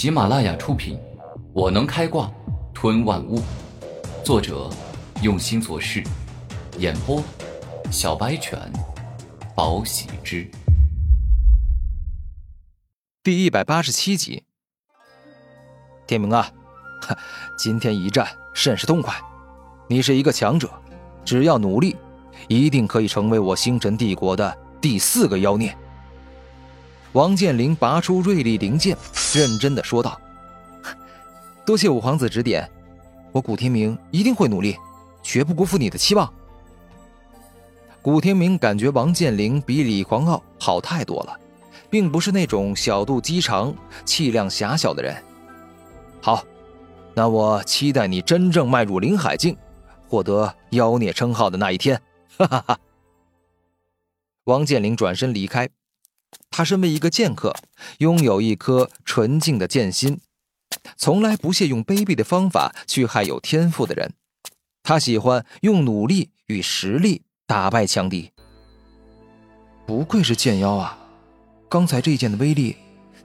喜马拉雅出品，《我能开挂吞万物》，作者用心做事，演播小白犬，宝喜之，第一百八十七集。天明啊，今天一战甚是痛快，你是一个强者，只要努力，一定可以成为我星辰帝国的第四个妖孽。王健林拔出锐利灵剑，认真的说道：“多谢五皇子指点，我古天明一定会努力，绝不辜负你的期望。”古天明感觉王健林比李狂傲好太多了，并不是那种小肚鸡肠、气量狭小的人。好，那我期待你真正迈入灵海境，获得妖孽称号的那一天。哈哈哈！王健林转身离开。他身为一个剑客，拥有一颗纯净的剑心，从来不屑用卑鄙的方法去害有天赋的人。他喜欢用努力与实力打败强敌。不愧是剑妖啊！刚才这一剑的威力，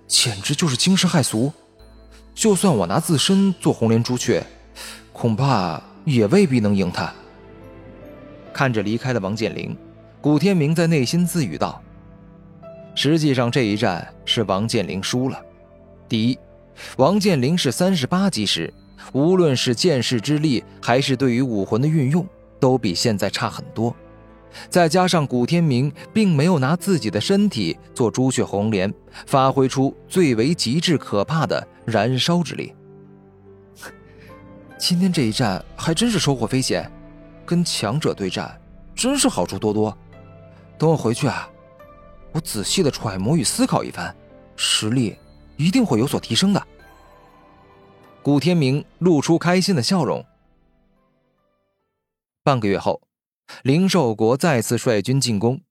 简直就是惊世骇俗。就算我拿自身做红莲朱雀，恐怕也未必能赢他。看着离开的王健林，古天明在内心自语道。实际上这一战是王健林输了。第一，王健林是三十八级时，无论是剑士之力，还是对于武魂的运用，都比现在差很多。再加上古天明并没有拿自己的身体做朱雀红莲，发挥出最为极致可怕的燃烧之力。今天这一战还真是收获匪浅，跟强者对战，真是好处多多。等我回去啊。我仔细的揣摩与思考一番，实力一定会有所提升的。古天明露出开心的笑容。半个月后，灵兽国再次率军进攻，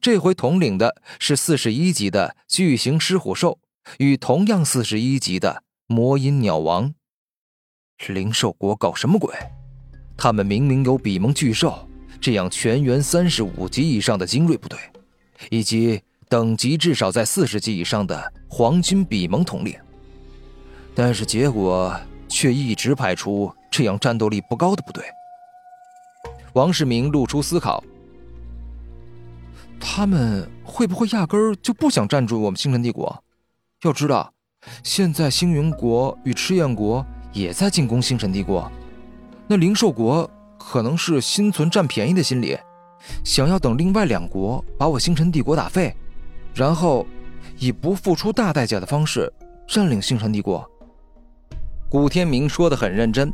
这回统领的是四十一级的巨型狮虎兽与同样四十一级的魔音鸟王。灵兽国搞什么鬼？他们明明有比蒙巨兽这样全员三十五级以上的精锐部队。以及等级至少在四十级以上的黄金比蒙统领，但是结果却一直派出这样战斗力不高的部队。王世明露出思考：他们会不会压根儿就不想占住我们星辰帝国？要知道，现在星云国与赤焰国也在进攻星辰帝国，那灵兽国可能是心存占便宜的心理。想要等另外两国把我星辰帝国打废，然后以不付出大代价的方式占领星辰帝国。古天明说的很认真，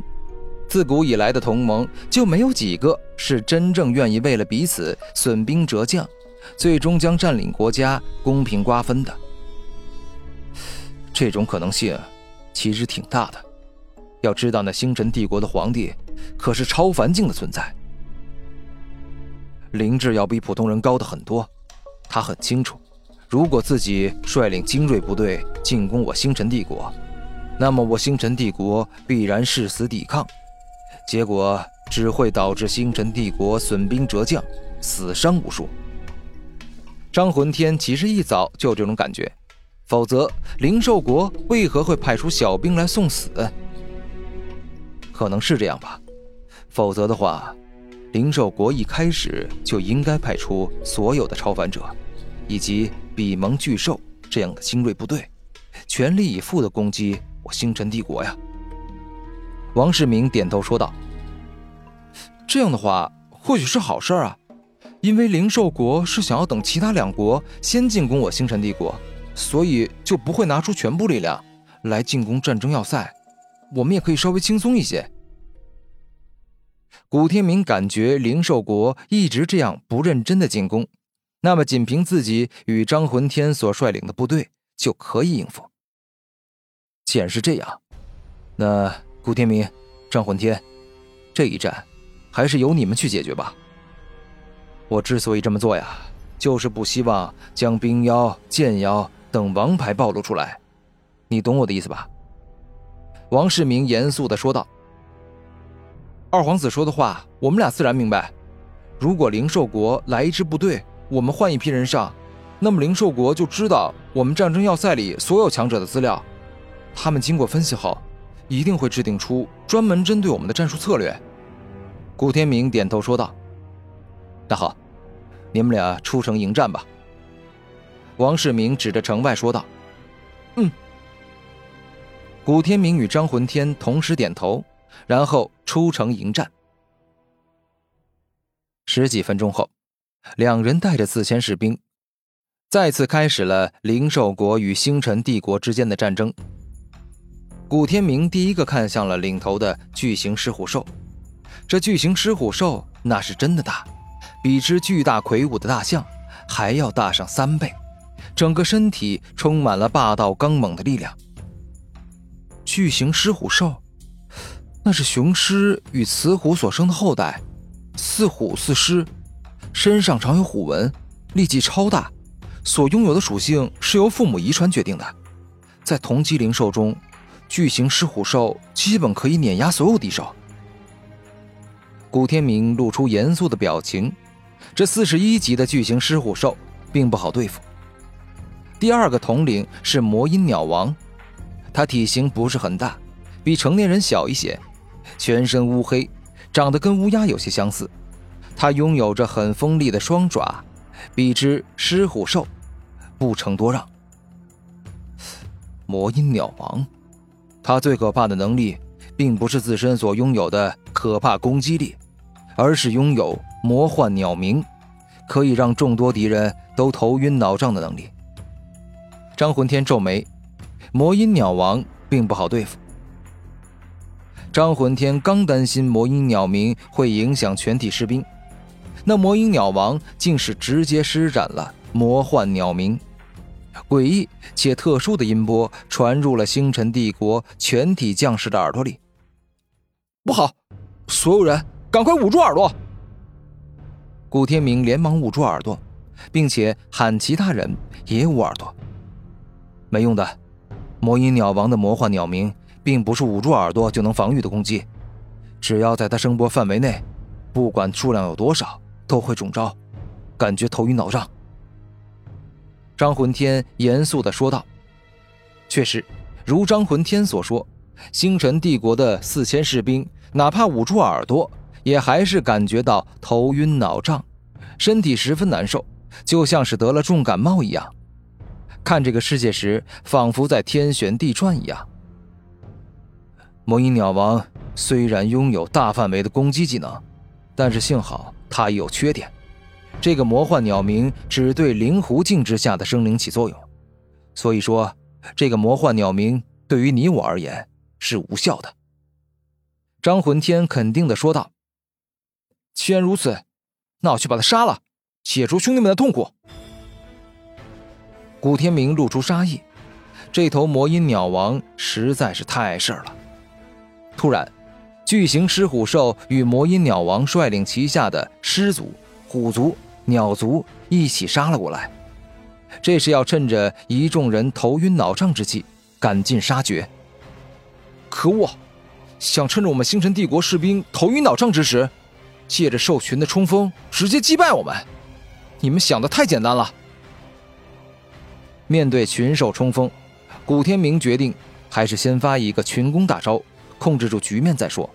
自古以来的同盟就没有几个是真正愿意为了彼此损兵折将，最终将占领国家公平瓜分的。这种可能性其实挺大的。要知道，那星辰帝国的皇帝可是超凡境的存在。灵智要比普通人高的很多，他很清楚，如果自己率领精锐部队进攻我星辰帝国，那么我星辰帝国必然誓死抵抗，结果只会导致星辰帝国损兵折将，死伤无数。张魂天其实一早就有这种感觉，否则灵兽国为何会派出小兵来送死？可能是这样吧，否则的话。灵兽国一开始就应该派出所有的超凡者，以及比蒙巨兽这样的精锐部队，全力以赴的攻击我星辰帝国呀！王世明点头说道：“这样的话，或许是好事啊，因为灵兽国是想要等其他两国先进攻我星辰帝国，所以就不会拿出全部力量来进攻战争要塞，我们也可以稍微轻松一些。”古天明感觉灵兽国一直这样不认真的进攻，那么仅凭自己与张魂天所率领的部队就可以应付。既然是这样，那古天明、张魂天，这一战还是由你们去解决吧。我之所以这么做呀，就是不希望将冰妖、剑妖等王牌暴露出来，你懂我的意思吧？王世明严肃的说道。二皇子说的话，我们俩自然明白。如果灵兽国来一支部队，我们换一批人上，那么灵兽国就知道我们战争要塞里所有强者的资料，他们经过分析后，一定会制定出专门针对我们的战术策略。古天明点头说道：“那好，你们俩出城迎战吧。”王世明指着城外说道：“嗯。”古天明与张魂天同时点头，然后出城迎战。十几分钟后，两人带着四千士兵，再次开始了灵兽国与星辰帝国之间的战争。古天明第一个看向了领头的巨型狮虎兽，这巨型狮虎兽那是真的大，比之巨大魁梧的大象还要大上三倍，整个身体充满了霸道刚猛的力量。巨型狮虎兽，那是雄狮与雌虎所生的后代。似虎似狮，身上长有虎纹，力气超大，所拥有的属性是由父母遗传决定的。在同级灵兽中，巨型狮虎兽基本可以碾压所有敌手。古天明露出严肃的表情，这四十一级的巨型狮虎兽并不好对付。第二个统领是魔音鸟王，它体型不是很大，比成年人小一些，全身乌黑。长得跟乌鸦有些相似，它拥有着很锋利的双爪，比之狮虎兽不成多让。魔音鸟王，它最可怕的能力，并不是自身所拥有的可怕攻击力，而是拥有魔幻鸟鸣，可以让众多敌人都头晕脑胀的能力。张魂天皱眉，魔音鸟王并不好对付。张魂天刚担心魔音鸟鸣会影响全体士兵，那魔音鸟王竟是直接施展了魔幻鸟鸣，诡异且特殊的音波传入了星辰帝国全体将士的耳朵里。不好，所有人赶快捂住耳朵！古天明连忙捂住耳朵，并且喊其他人也捂耳朵。没用的，魔音鸟王的魔幻鸟鸣。并不是捂住耳朵就能防御的攻击，只要在他声波范围内，不管数量有多少，都会中招，感觉头晕脑胀。张魂天严肃的说道：“确实，如张魂天所说，星辰帝国的四千士兵，哪怕捂住耳朵，也还是感觉到头晕脑胀，身体十分难受，就像是得了重感冒一样。看这个世界时，仿佛在天旋地转一样。”魔音鸟王虽然拥有大范围的攻击技能，但是幸好它也有缺点。这个魔幻鸟鸣只对灵狐境之下的生灵起作用，所以说这个魔幻鸟鸣对于你我而言是无效的。张魂天肯定的说道：“既然如此，那我去把他杀了，解除兄弟们的痛苦。”古天明露出杀意，这头魔音鸟王实在是太碍事了。突然，巨型狮虎兽与魔音鸟王率领旗下的狮族、虎族、鸟族一起杀了过来。这是要趁着一众人头晕脑胀之际赶尽杀绝。可恶！想趁着我们星辰帝国士兵头晕脑胀之时，借着兽群的冲锋直接击败我们？你们想的太简单了。面对群兽冲锋，古天明决定还是先发一个群攻大招。控制住局面再说。